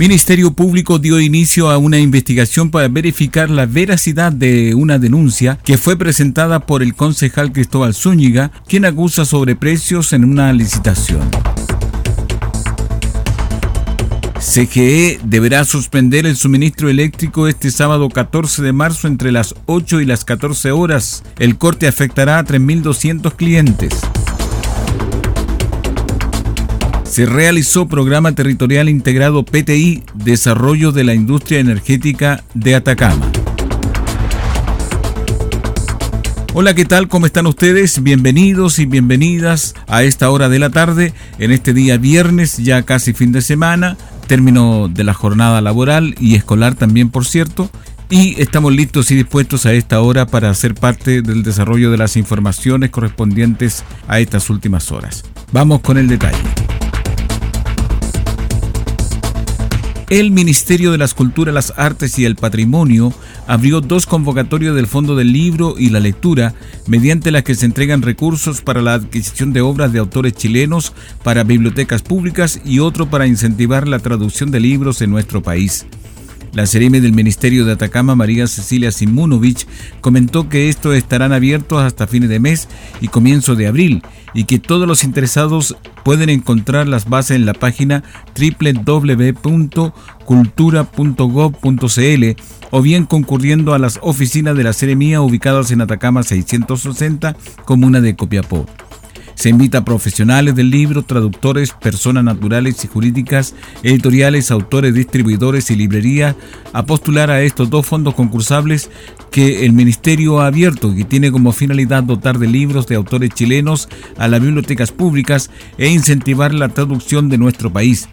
Ministerio Público dio inicio a una investigación para verificar la veracidad de una denuncia que fue presentada por el concejal Cristóbal Zúñiga, quien acusa sobreprecios en una licitación. CGE deberá suspender el suministro eléctrico este sábado 14 de marzo entre las 8 y las 14 horas. El corte afectará a 3.200 clientes se realizó Programa Territorial Integrado PTI Desarrollo de la Industria Energética de Atacama. Hola, ¿qué tal? ¿Cómo están ustedes? Bienvenidos y bienvenidas a esta hora de la tarde, en este día viernes, ya casi fin de semana, término de la jornada laboral y escolar también, por cierto. Y estamos listos y dispuestos a esta hora para hacer parte del desarrollo de las informaciones correspondientes a estas últimas horas. Vamos con el detalle. El Ministerio de las Culturas, las Artes y el Patrimonio abrió dos convocatorios del Fondo del Libro y la Lectura, mediante las que se entregan recursos para la adquisición de obras de autores chilenos para bibliotecas públicas y otro para incentivar la traducción de libros en nuestro país. La Cereme del Ministerio de Atacama, María Cecilia Simunovich, comentó que estos estarán abiertos hasta fines de mes y comienzo de abril y que todos los interesados pueden encontrar las bases en la página www.cultura.gov.cl o bien concurriendo a las oficinas de la Ceremía ubicadas en Atacama 660, comuna de Copiapó. Se invita a profesionales del libro, traductores, personas naturales y jurídicas, editoriales, autores, distribuidores y librerías a postular a estos dos fondos concursables que el Ministerio ha abierto, que tiene como finalidad dotar de libros de autores chilenos a las bibliotecas públicas e incentivar la traducción de nuestro país.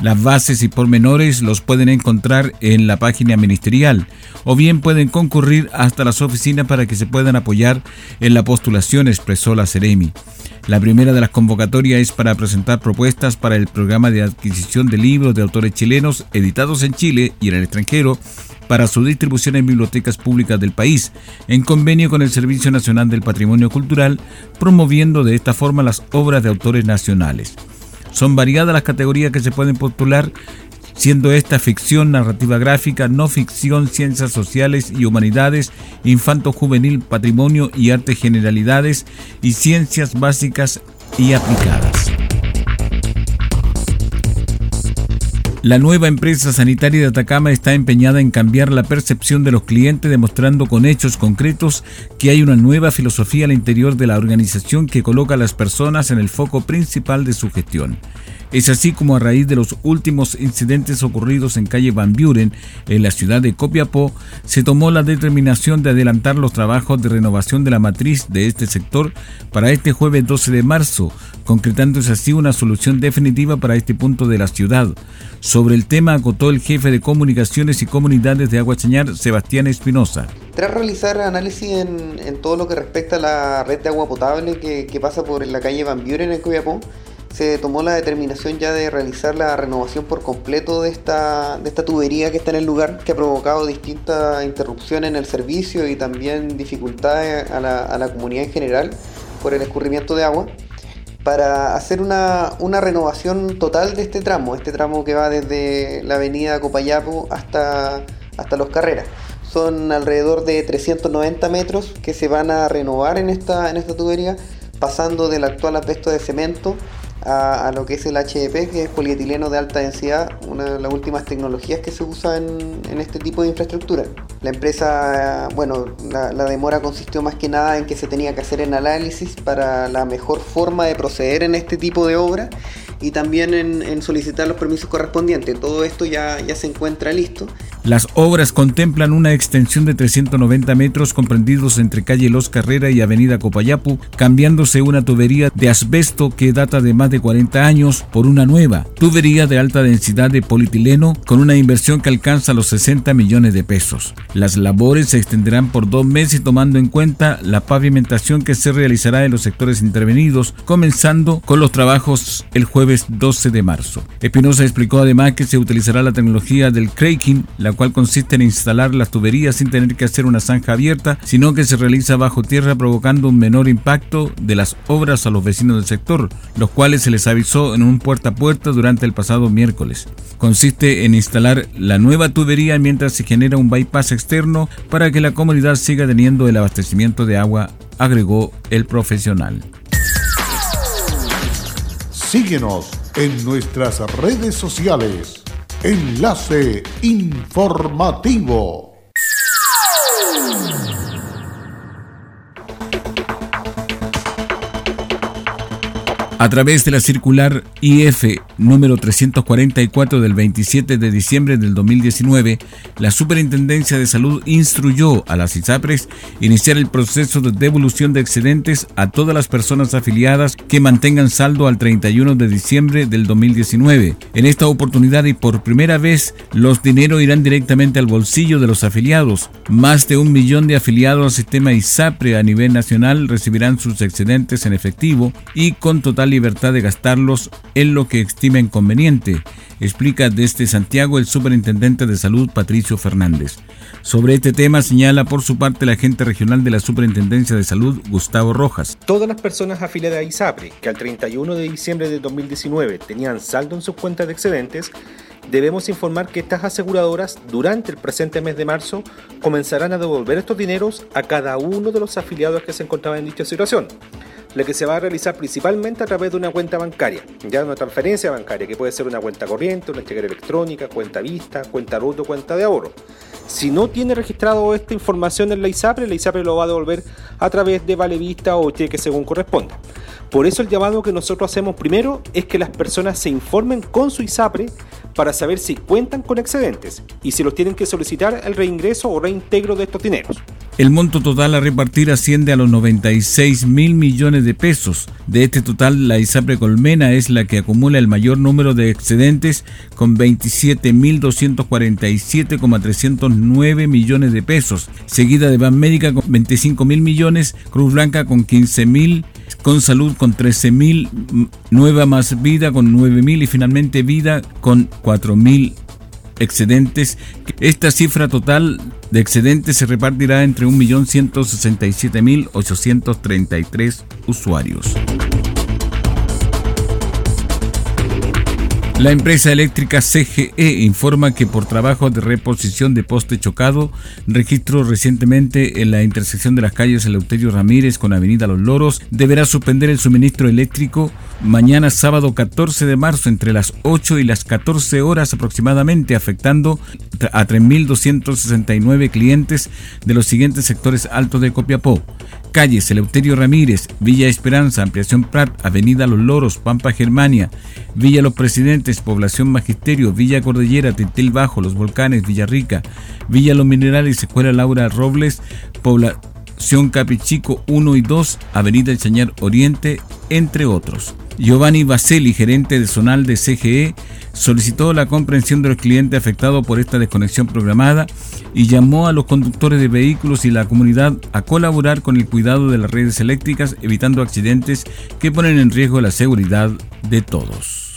Las bases y pormenores los pueden encontrar en la página ministerial o bien pueden concurrir hasta las oficinas para que se puedan apoyar en la postulación, expresó la Ceremi. La primera de las convocatorias es para presentar propuestas para el programa de adquisición de libros de autores chilenos editados en Chile y en el extranjero para su distribución en bibliotecas públicas del país, en convenio con el Servicio Nacional del Patrimonio Cultural, promoviendo de esta forma las obras de autores nacionales. Son variadas las categorías que se pueden postular, siendo esta ficción, narrativa gráfica, no ficción, ciencias sociales y humanidades, infanto juvenil, patrimonio y arte generalidades y ciencias básicas y aplicadas. La nueva empresa sanitaria de Atacama está empeñada en cambiar la percepción de los clientes, demostrando con hechos concretos que hay una nueva filosofía al interior de la organización que coloca a las personas en el foco principal de su gestión. Es así como a raíz de los últimos incidentes ocurridos en calle Van Buren, en la ciudad de Copiapó, se tomó la determinación de adelantar los trabajos de renovación de la matriz de este sector para este jueves 12 de marzo, concretándose así una solución definitiva para este punto de la ciudad. Sobre el tema acotó el jefe de comunicaciones y comunidades de Agua Chañar, Sebastián Espinosa. Tras realizar análisis en, todo lo que respecta a la red de agua potable que, pasa por la calle Van Buren en Copiapó, se tomó la determinación ya de realizar la renovación por completo de esta, de esta tubería que está en el lugar, que ha provocado distintas interrupciones en el servicio y también dificultades a la, a la comunidad en general por el escurrimiento de agua, para hacer una, una, renovación total de este tramo, este tramo que va desde la avenida Copayapo hasta, hasta Los Carreras. Son alrededor de 390 metros que se van a renovar en esta, en esta tubería, pasando del actual asbesto de cemento a, lo que es el HDP, que es polietileno de alta densidad, una de las últimas tecnologías que se usa en, este tipo de infraestructura. La empresa, bueno, la, demora consistió más que nada en que se tenía que hacer el análisis para la mejor forma de proceder en este tipo de obra y también en, solicitar los permisos correspondientes. Todo esto ya, ya se encuentra listo. Las obras contemplan una extensión de 390 metros comprendidos entre calle Los Carrera y avenida Copayapu, cambiándose una tubería de asbesto que data de más de 40 años por una nueva tubería de alta densidad de polietileno con una inversión que alcanza los 60 millones de pesos. Las labores se extenderán por dos meses tomando en cuenta la pavimentación que se realizará en los sectores intervenidos, comenzando con los trabajos el jueves 12 de marzo. Espinosa explicó además que se utilizará la tecnología del cracking, la cual consiste en instalar las tuberías sin tener que hacer una zanja abierta, sino que se realiza bajo tierra provocando un menor impacto de las obras a los vecinos del sector, los cuales se les avisó en un puerta a puerta durante el pasado miércoles. Consiste en instalar la nueva tubería mientras se genera un bypass externo para que la comunidad siga teniendo el abastecimiento de agua, agregó el profesional. Síguenos en nuestras redes sociales. Enlace informativo. A través de la circular IF número 344 del 27 de diciembre del 2019, la Superintendencia de Salud instruyó a las ISAPRES iniciar el proceso de devolución de excedentes a todas las personas afiliadas que mantengan saldo al 31 de diciembre del 2019. En esta oportunidad y por primera vez, los dineros irán directamente al bolsillo de los afiliados. Más de un millón de afiliados al sistema ISAPRE a nivel nacional recibirán sus excedentes en efectivo y con total libertad de gastarlos en lo que estimen conveniente, explica desde Santiago el superintendente de salud Patricio Fernández. Sobre este tema señala por su parte el agente regional de la Superintendencia de Salud, Gustavo Rojas. Todas las personas afiliadas a ISAPRE que al 31 de diciembre de 2019 tenían saldo en sus cuentas de excedentes, debemos informar que estas aseguradoras durante el presente mes de marzo comenzarán a devolver estos dineros a cada uno de los afiliados que se encontraban en dicha situación la que se va a realizar principalmente a través de una cuenta bancaria, ya una transferencia bancaria, que puede ser una cuenta corriente, una chequera electrónica, cuenta vista, cuenta ruto, cuenta de ahorro. Si no tiene registrado esta información en la ISAPRE, la ISAPRE lo va a devolver a través de vale vista o cheque según corresponda. Por eso el llamado que nosotros hacemos primero es que las personas se informen con su ISAPRE para saber si cuentan con excedentes y si los tienen que solicitar el reingreso o reintegro de estos dineros. El monto total a repartir asciende a los 96 mil millones de pesos. De este total, la ISAPRE Colmena es la que acumula el mayor número de excedentes con 27 mil 247,309 millones de pesos, seguida de Banmédica con 25 mil millones, Cruz Blanca con 15 mil, con Salud con 13 mil, Nueva Más Vida con 9 mil y finalmente Vida con 4 mil excedentes. Esta cifra total de excedentes se repartirá entre 1.167.833 usuarios. La empresa eléctrica CGE informa que por trabajo de reposición de poste chocado registró recientemente en la intersección de las calles Eleuterio Ramírez con Avenida Los Loros, deberá suspender el suministro eléctrico mañana sábado 14 de marzo entre las 8 y las 14 horas aproximadamente, afectando a 3.269 clientes de los siguientes sectores altos de Copiapó. Calles Eleuterio Ramírez, Villa Esperanza, Ampliación Prat, Avenida Los Loros, Pampa Germania, Villa Los Presidentes, Población Magisterio, Villa Cordillera, Tintel Bajo, Los Volcanes, Villarrica, Villa Los Minerales, Escuela Laura Robles, Población Capichico 1 y 2, Avenida El Chañar Oriente, entre otros. Giovanni Baselli, gerente de zonal de CGE, solicitó la comprensión de los clientes afectados por esta desconexión programada y llamó a los conductores de vehículos y la comunidad a colaborar con el cuidado de las redes eléctricas, evitando accidentes que ponen en riesgo la seguridad de todos.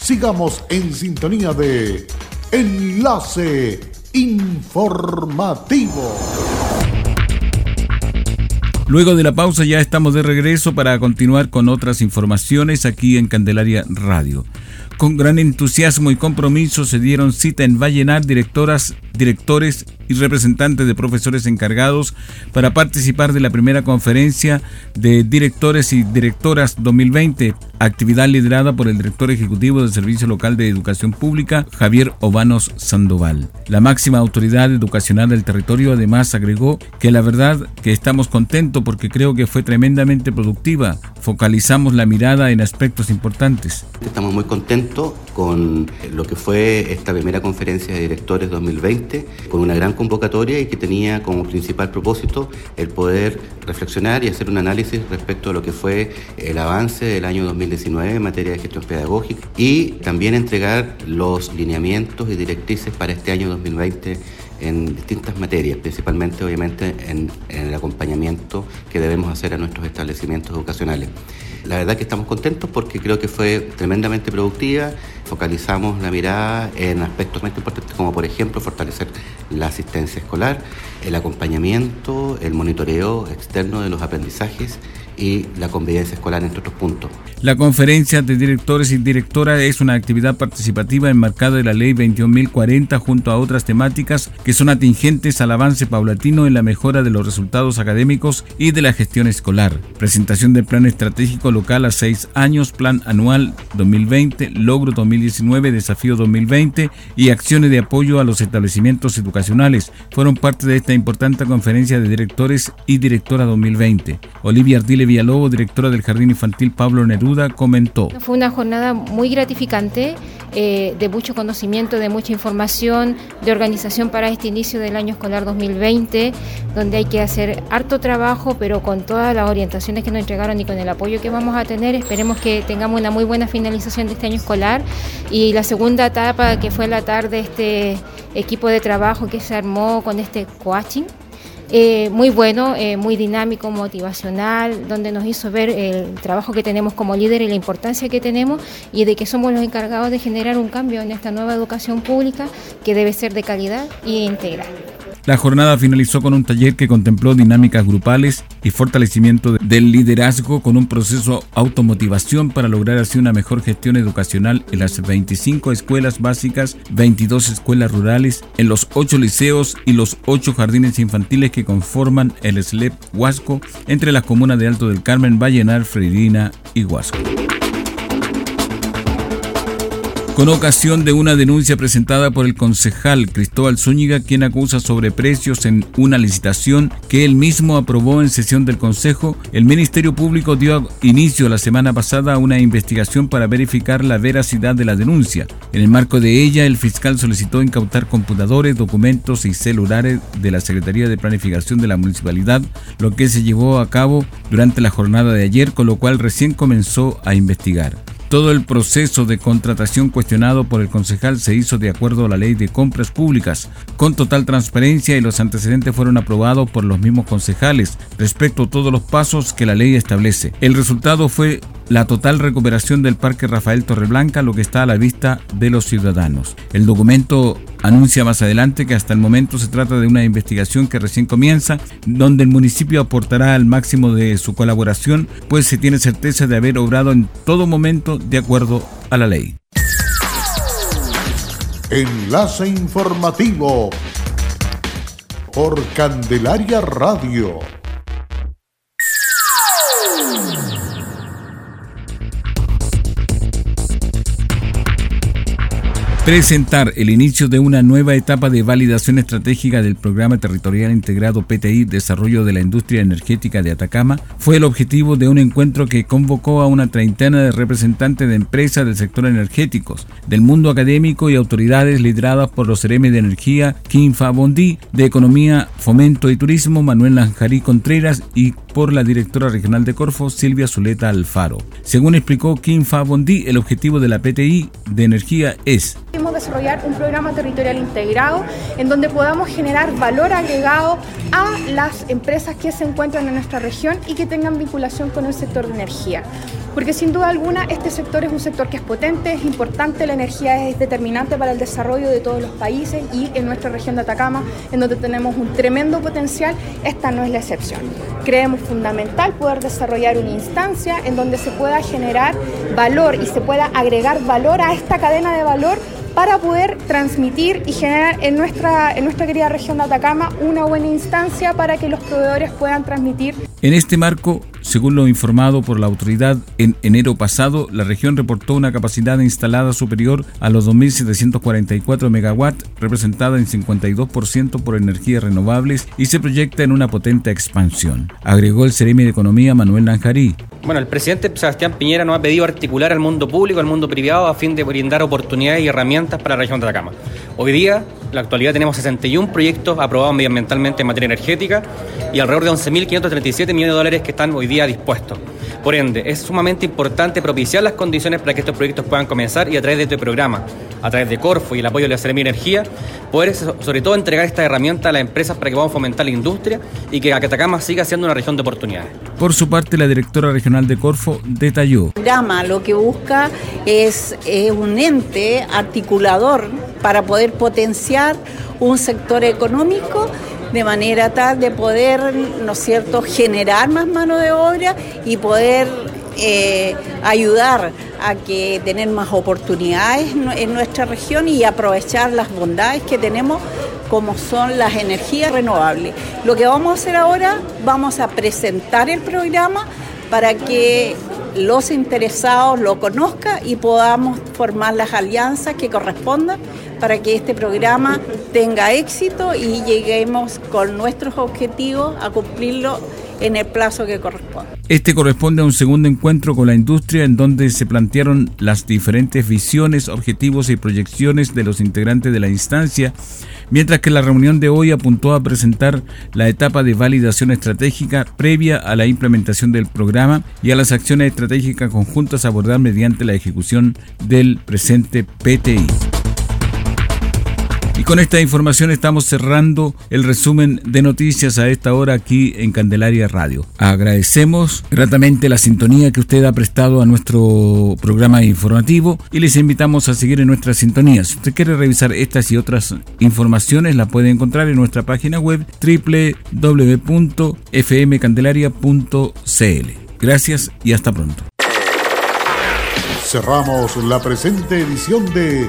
Sigamos en sintonía de Enlace Informativo. Luego de la pausa ya estamos de regreso para continuar con otras informaciones aquí en Candelaria Radio. Con gran entusiasmo y compromiso se dieron cita en Vallenar directoras, directores y representantes de profesores encargados para participar de la primera conferencia de directores y directoras 2020, actividad liderada por el director ejecutivo del Servicio Local de Educación Pública, Javier Obanos Sandoval. La máxima autoridad educacional del territorio además agregó que la verdad que estamos contentos porque creo que fue tremendamente productiva. Focalizamos la mirada en aspectos importantes. Estamos muy contentos con lo que fue esta primera conferencia de directores 2020, con una gran convocatoria y que tenía como principal propósito el poder reflexionar y hacer un análisis respecto a lo que fue el avance del año 2019 en materia de gestión pedagógica y también entregar los lineamientos y directrices para este año 2020 en distintas materias, principalmente obviamente en, en, el acompañamiento que debemos hacer a nuestros establecimientos educacionales. La verdad que estamos contentos porque creo que fue tremendamente productiva, focalizamos la mirada en aspectos muy importantes como por ejemplo fortalecer la asistencia escolar, el acompañamiento, el monitoreo externo de los aprendizajes y la convivencia escolar, entre otros puntos. La conferencia de directores y directoras es una actividad participativa enmarcada en la Ley 21.040 junto a otras temáticas que son atingentes al avance paulatino en la mejora de los resultados académicos y de la gestión escolar. Presentación del Plan Estratégico Local a seis años, Plan Anual 2020, Logro 2019, Desafío 2020 y acciones de apoyo a los establecimientos educacionales fueron parte de esta importante conferencia de directores y directora 2020. Olivia Ardile Villalobos, directora del Jardín Infantil Pablo Neruda, comentó. Fue una jornada muy gratificante, eh, de mucho conocimiento, de mucha información, de organización para este inicio del año escolar 2020, donde hay que hacer harto trabajo, pero con todas las orientaciones que nos entregaron y con el apoyo que vamos a tener, esperemos que tengamos una muy buena finalización de este año escolar. Y la segunda etapa, que fue la tarde, este equipo de trabajo que se armó con este coaching eh, muy bueno, eh, muy dinámico, motivacional, donde nos hizo ver el trabajo que tenemos como líder y la importancia que tenemos y de que somos los encargados de generar un cambio en esta nueva educación pública que debe ser de calidad e integral. La jornada finalizó con un taller que contempló dinámicas grupales y fortalecimiento del liderazgo con un proceso automotivación para lograr así una mejor gestión educacional en las 25 escuelas básicas, 22 escuelas rurales, en los 8 liceos y los 8 jardines infantiles que conforman el SLEP Huasco entre las comunas de Alto del Carmen, Vallenar, Freirina y Huasco con ocasión de una denuncia presentada por el concejal Cristóbal Zúñiga, quien acusa sobreprecios en una licitación que él mismo aprobó en sesión del Consejo, el Ministerio Público dio inicio la semana pasada a una investigación para verificar la veracidad de la denuncia. En el marco de ella, el fiscal solicitó incautar computadores, documentos y celulares de la Secretaría de Planificación de la Municipalidad, lo que se llevó a cabo durante la jornada de ayer, con lo cual recién comenzó a investigar. Todo el proceso de contratación cuestionado por el concejal se hizo de acuerdo a la ley de compras públicas, con total transparencia y los antecedentes fueron aprobados por los mismos concejales respecto a todos los pasos que la ley establece. El resultado fue la total recuperación del Parque Rafael Torreblanca, lo que está a la vista de los ciudadanos. El documento anuncia más adelante que hasta el momento se trata de una investigación que recién comienza, donde el municipio aportará al máximo de su colaboración, pues se tiene certeza de haber obrado en todo momento de acuerdo a la ley. Enlace informativo por Candelaria Radio presentar el inicio de una nueva etapa de validación estratégica del Programa Territorial Integrado PTI Desarrollo de la Industria Energética de Atacama fue el objetivo de un encuentro que convocó a una treintena de representantes de empresas del sector energéticos, del mundo académico y autoridades lideradas por los CRM de Energía, Kim Bondi, de Economía, Fomento y Turismo, Manuel Lanjarí Contreras y por la directora regional de Corfo, Silvia Zuleta Alfaro. Según explicó Kim Bondi, el objetivo de la PTI de energía es desarrollar un programa territorial integrado en donde podamos generar valor agregado a las empresas que se encuentran en nuestra región y que tengan vinculación con el sector de energía. Porque sin duda alguna este sector es un sector que es potente, es importante, la energía es determinante para el desarrollo de todos los países y en nuestra región de Atacama, en donde tenemos un tremendo potencial, esta no es la excepción. Creemos fundamental poder desarrollar una instancia en donde se pueda generar valor y se pueda agregar valor a esta cadena de valor para poder transmitir y generar en nuestra, en nuestra querida región de Atacama una buena instancia para que los proveedores puedan transmitir. En este marco, según lo informado por la autoridad en enero pasado, la región reportó una capacidad instalada superior a los 2.744 megawatts, representada en 52% por energías renovables y se proyecta en una potente expansión, agregó el Ceremi de Economía Manuel Nanjarí. Bueno, el presidente Sebastián Piñera nos ha pedido articular al mundo público, al mundo privado, a fin de brindar oportunidades y herramientas para la región de Atacama. Hoy día, la actualidad, tenemos 61 proyectos aprobados medioambientalmente en materia energética y alrededor de 11.537 millones de dólares que están hoy día dispuestos. Por ende, es sumamente importante propiciar las condiciones para que estos proyectos puedan comenzar y a través de este programa, a través de Corfo y el apoyo de la Seremi Energía, poder sobre todo entregar esta herramienta a las empresas para que podamos fomentar la industria y que Atacama siga siendo una región de oportunidades. Por su parte, la directora regional de Corfo detalló. El programa lo que busca es un ente articulador para poder potenciar un sector económico de manera tal de poder, ¿no es cierto?, generar más mano de obra y poder eh, ayudar a que tener más oportunidades en nuestra región y aprovechar las bondades que tenemos como son las energías renovables. Lo que vamos a hacer ahora, vamos a presentar el programa para que los interesados lo conozcan y podamos formar las alianzas que correspondan para que este programa tenga éxito y lleguemos con nuestros objetivos a cumplirlo en el plazo que corresponde. Este corresponde a un segundo encuentro con la industria en donde se plantearon las diferentes visiones, objetivos y proyecciones de los integrantes de la instancia, mientras que la reunión de hoy apuntó a presentar la etapa de validación estratégica previa a la implementación del programa y a las acciones estratégicas conjuntas a abordar mediante la ejecución del presente PTI. Y con esta información estamos cerrando el resumen de noticias a esta hora aquí en Candelaria Radio. Agradecemos gratamente la sintonía que usted ha prestado a nuestro programa informativo y les invitamos a seguir en nuestra sintonía. Si usted quiere revisar estas y otras informaciones, la puede encontrar en nuestra página web www.fmcandelaria.cl. Gracias y hasta pronto. Cerramos la presente edición de